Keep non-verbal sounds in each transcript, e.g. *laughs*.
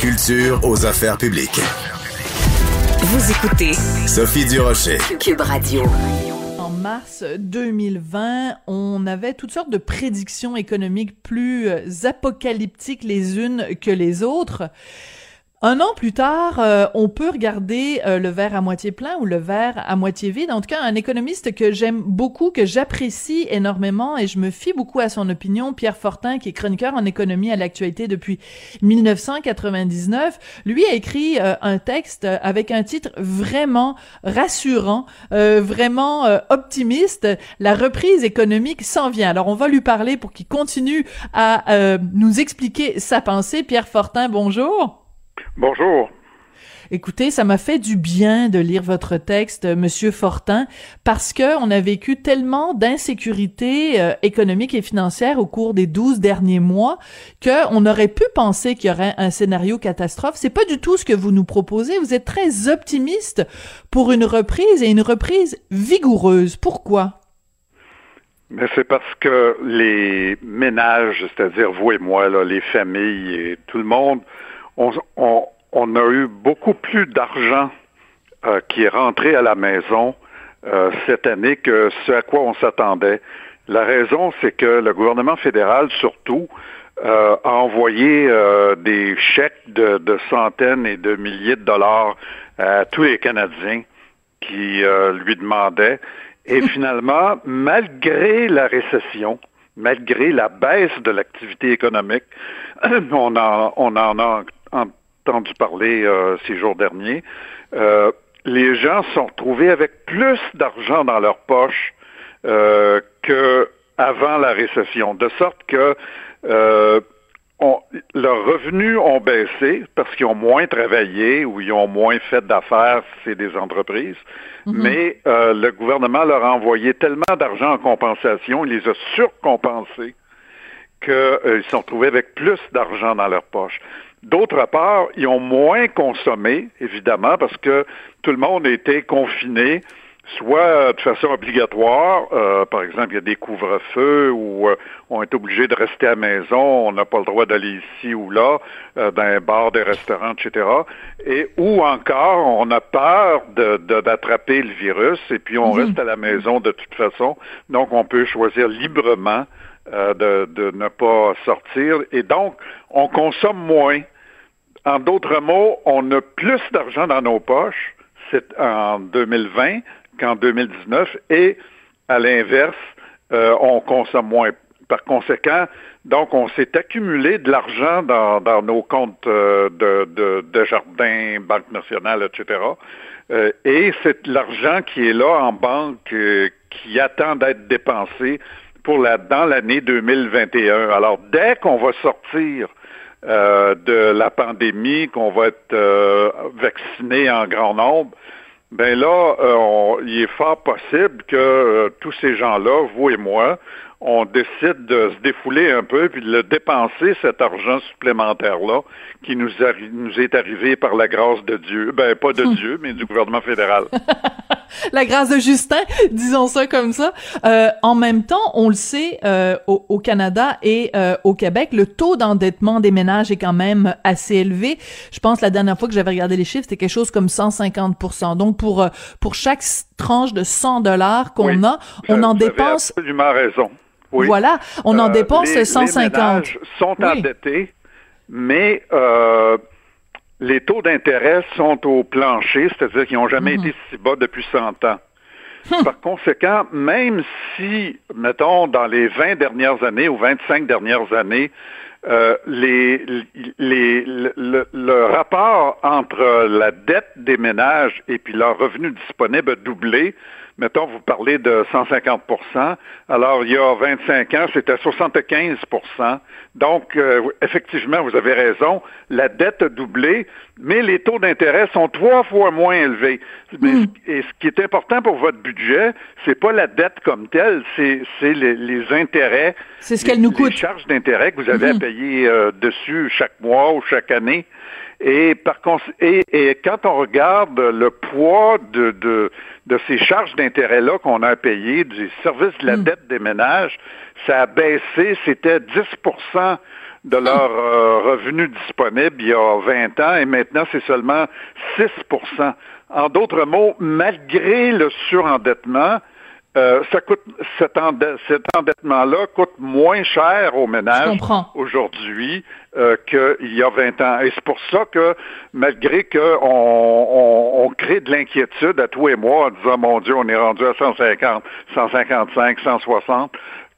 culture aux affaires publiques. Vous écoutez Sophie Durocher. Cube Radio. En mars 2020, on avait toutes sortes de prédictions économiques plus euh, apocalyptiques les unes que les autres. Un an plus tard, euh, on peut regarder euh, le verre à moitié plein ou le verre à moitié vide. En tout cas, un économiste que j'aime beaucoup, que j'apprécie énormément et je me fie beaucoup à son opinion, Pierre Fortin, qui est chroniqueur en économie à l'actualité depuis 1999, lui a écrit euh, un texte avec un titre vraiment rassurant, vraiment optimiste. La reprise économique s'en vient. Alors, on va lui parler pour qu'il continue à nous expliquer sa pensée. Pierre Fortin, bonjour. Bonjour. Écoutez, ça m'a fait du bien de lire votre texte, Monsieur Fortin, parce que on a vécu tellement d'insécurité euh, économique et financière au cours des douze derniers mois que on aurait pu penser qu'il y aurait un scénario catastrophe. C'est pas du tout ce que vous nous proposez. Vous êtes très optimiste pour une reprise et une reprise vigoureuse. Pourquoi? Mais c'est parce que les ménages, c'est-à-dire vous et moi, là, les familles et tout le monde, on, a eu beaucoup plus d'argent euh, qui est rentré à la maison euh, cette année que ce à quoi on s'attendait. La raison, c'est que le gouvernement fédéral, surtout, euh, a envoyé des chèques de, centaines et de milliers de dollars à tous les Canadiens qui lui demandaient. Et *laughs* finalement, malgré la récession, malgré la baisse de l'activité économique, *clears throat* on en, on en a entendu parler euh, ces jours derniers, euh, les gens sont retrouvés avec plus d'argent dans leur poche euh, qu'avant la récession, de sorte que euh, leurs revenus ont baissé parce qu'ils ont moins travaillé ou ils ont moins fait d'affaires, c'est des entreprises, mm-hmm. mais le gouvernement leur a envoyé tellement d'argent en compensation, il les a surcompensés qu'ils se sont retrouvés avec plus d'argent dans leur poche. D'autre part, ils ont moins consommé, évidemment, parce que tout le monde était confiné, soit de façon obligatoire, euh, par exemple, il y a des couvre-feux où euh, on est obligé de rester à la maison, on n'a pas le droit d'aller ici ou là, euh, dans un bar, des restaurants, etc. Et ou encore, on a peur de, d'attraper le virus et puis on mhm. reste à la maison de toute façon, donc on peut choisir librement de, de ne pas sortir et donc on consomme moins. En d'autres mots, on a plus d'argent dans nos poches en 2020 qu'en 2019 et à l'inverse, euh, on consomme moins. Par conséquent, donc on s'est accumulé de l'argent dans, nos comptes euh, de, de, jardin, Banque nationale, etc. Euh, et c'est l'argent qui est là en banque qui attend d'être dépensé pour dans l'année 2021. Alors, dès qu'on va sortir euh, de la pandémie, qu'on va être euh, vacciné en grand nombre, ben là, euh, il est fort possible que tous ces gens-là, vous et moi, on décide de se défouler un peu puis de le dépenser cet argent supplémentaire-là qui nous, nous est arrivé par la grâce de Dieu. Ben, pas de *laughs* Dieu, mais du gouvernement fédéral. *laughs* la grâce de Justin, *laughs* disons ça comme ça. Euh, en même temps, on le sait, euh, au, Canada et euh, au Québec, le taux d'endettement des ménages est quand même assez élevé. Je pense la dernière fois que j'avais regardé les chiffres, c'était quelque chose comme 150 Donc pour euh, pour chaque tranche de 100 dollars qu'on a, on en dépense. Absolument raison. Oui. Voilà, on en dépense 150. Les ménages sont endettés, mais euh, les taux d'intérêt sont au plancher, c'est-à-dire qu'ils n'ont jamais mhm. été si bas depuis 100 ans. Hum. Par conséquent, même si, mettons, dans les 20 dernières années ou 25 dernières années, euh, le, rapport entre la dette des ménages et puis leur revenu disponible a doublé, mettons, vous parlez de 150% alors il y a 25 ans, c'était 75% Donc, euh, effectivement, vous avez raison, la dette a doublé, mais les taux d'intérêt sont trois fois moins élevés. Hmm. Et ce qui est important pour votre budget, c'est pas la dette comme telle, c'est les, intérêts. C'est ce qu'elle nous coûte. Les charges d'intérêt que vous avez à hmm. payer euh, dessus chaque mois ou chaque année. Et, par et, et quand on regarde le poids de, de, de ces charges d'intérêt-là qu'on a à payer, du service de la mm. dette des ménages, ça a baissé, c'était 10% de leur euh, revenu disponible il y a 20 ans et maintenant c'est seulement 6% En d'autres mots, malgré le surendettement, euh, ça coûte cet, endettement-là coûte moins cher aux ménages aujourd'hui euh, qu'il y a 20 ans. Et c'est pour ça que malgré qu'on on, crée de l'inquiétude à tous et moi en disant mon Dieu, on est rendu à 150, 155, 160,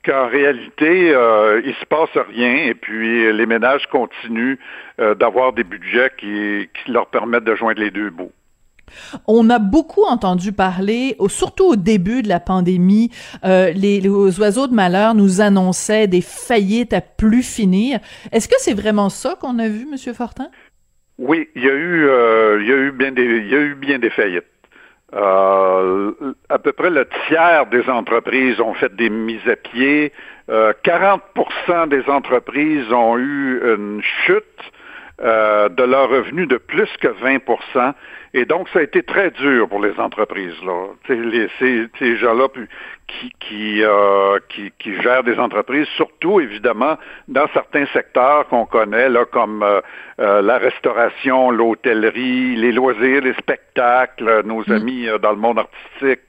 qu'en réalité, euh, il se passe rien et puis les ménages continuent euh, d'avoir des budgets qui, qui leur permettent de joindre les deux bouts. On a beaucoup entendu parler, surtout au début de la pandémie, euh, les, oiseaux de malheur nous annonçaient des faillites à plus finir. Est-ce que c'est vraiment ça qu'on a vu, Monsieur Fortin? Oui, il y a eu, euh, bien des faillites. Euh, à peu près le tiers des entreprises ont fait des mises à pied. 40% des entreprises ont eu une chute euh, de leurs revenus de plus que 20% Et donc, ça a été très dur pour les entreprises. Là. Les, ces, ces gens-là qui, qui, euh, qui, qui, gèrent des entreprises, surtout, évidemment, dans certains secteurs qu'on connaît, là, comme euh, la restauration, l'hôtellerie, les loisirs, les spectacles, nos mm. amis dans le monde artistique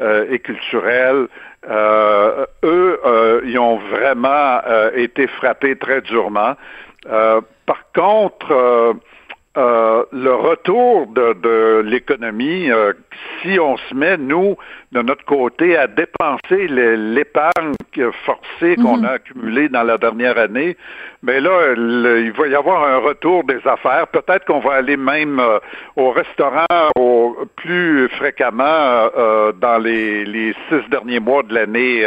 et culturel. eux, ils ont vraiment été frappés très durement. Euh, par contre, euh, euh, le retour de, l'économie, si on se met, nous, de notre côté, à dépenser l'épargne forcée qu'on mhm. a accumulée dans la dernière année, mais là, il va y avoir un retour des affaires. Peut-être qu'on va aller même au restaurant plus fréquemment dans les, six derniers mois de l'année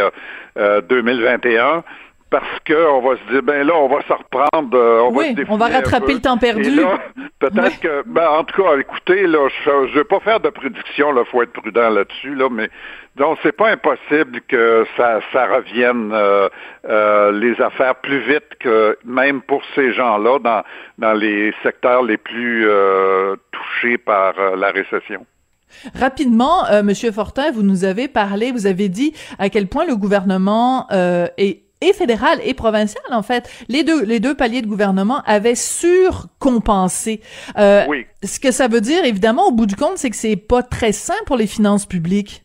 2021 parce qu'on va se dire, ben là, on va se reprendre. Euh, on oui, va on va rattraper le temps perdu. Peut-être que, ben, en tout cas, écoutez, là, je ne vais pas faire de prédiction, il faut être prudent là-dessus, là, mais donc c'est pas impossible que ça, ça revienne euh, euh, les affaires plus vite que même pour ces gens-là dans, dans les secteurs les plus touchés par la récession. Rapidement, Monsieur Fortin, vous nous avez parlé, vous avez dit à quel point le gouvernement est et fédéral et provincial, en fait. Les deux, les deux paliers de gouvernement avaient surcompensé. Euh, oui. Ce que ça veut dire, évidemment, au bout du compte, c'est que c'est pas très sain pour les finances publiques.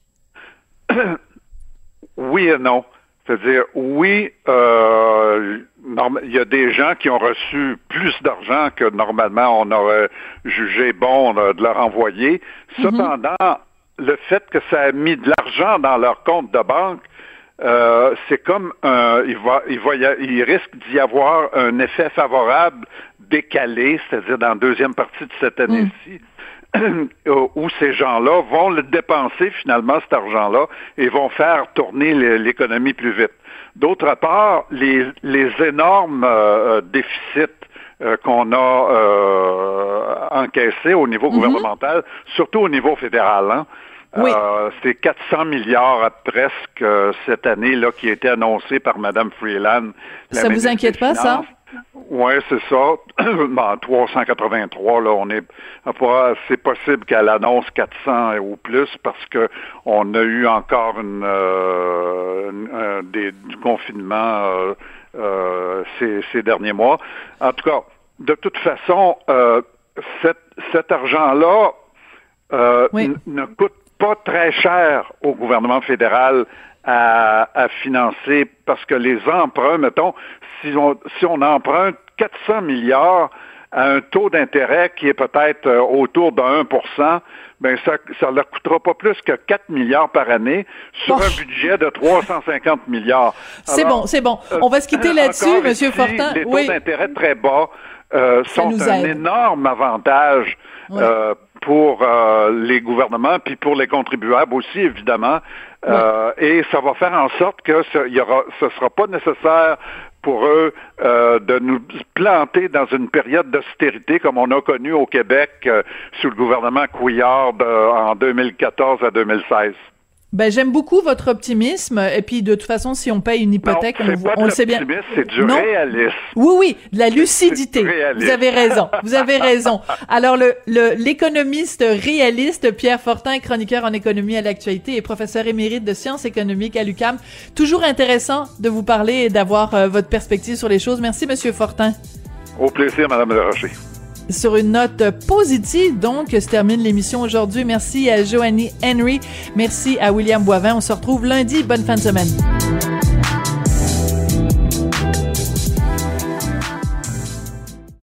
*clears throat* oui et non. C'est-à-dire, oui, euh, il y a des gens qui ont reçu plus d'argent que normalement on aurait jugé bon de leur envoyer. Mm-hmm. Cependant, le fait que ça a mis de l'argent dans leur compte de banque, euh, c'est comme un, il va, il va, il risque d'y avoir un effet favorable décalé, c'est-à-dire dans la deuxième partie de cette année-ci, mm. *clears throat* où ces gens-là vont le dépenser finalement cet argent-là et vont faire tourner l'économie plus vite. D'autre part, les, les énormes euh, déficits euh, qu'on a encaissés au niveau mm-hmm. gouvernemental, surtout au niveau fédéral. Hein, oui. Euh, c'est 400 milliards à presque euh, cette année là qui a été annoncé par Mme Freeland. Ça vous inquiète pas, ça? Oui, c'est ça. *clears throat* ben, 383, là, on est c'est possible qu'elle annonce 400 ou plus parce que on a eu encore une, euh, des, du confinement ces, ces, derniers mois. En tout cas, de toute façon, cet, cet argent-là ne coûte pas très cher au gouvernement fédéral à, financer parce que les emprunts, mettons, si on, si on emprunte 400 milliards à un taux d'intérêt qui est peut-être euh, autour de 1% ben ça ça leur coûtera pas plus que 4 milliards par année sur un budget de 350 milliards. C'est bon, c'est bon. On va se quitter là-dessus, Monsieur Fortin. Les taux d'intérêt très bas euh, sont un énorme avantage euh, pour euh, les gouvernements, puis pour les contribuables aussi, évidemment. Euh, et ça va faire en sorte que ce, y aura, ce sera pas nécessaire pour eux euh, de nous planter dans une période d'austérité comme on a connu au Québec sous le gouvernement Couillard en 2014 à 2016. Ben j'aime beaucoup votre optimisme et puis de toute façon si on paye une hypothèque non, on, on le sait bien. C'est du réalisme. Oui oui, de la lucidité. Vous avez raison. Vous avez *laughs* raison. Alors le l'économiste réaliste Pierre Fortin, chroniqueur en économie à l'actualité et professeur émérite de sciences économiques à l'UCAM. Toujours intéressant de vous parler et d'avoir euh, votre perspective sur les choses. Merci monsieur Fortin. Au plaisir madame Rocher. Sur une note positive, donc, se termine l'émission aujourd'hui. Merci à Joanny Henry. Merci à William Boivin. On se retrouve lundi. Bonne fin de semaine.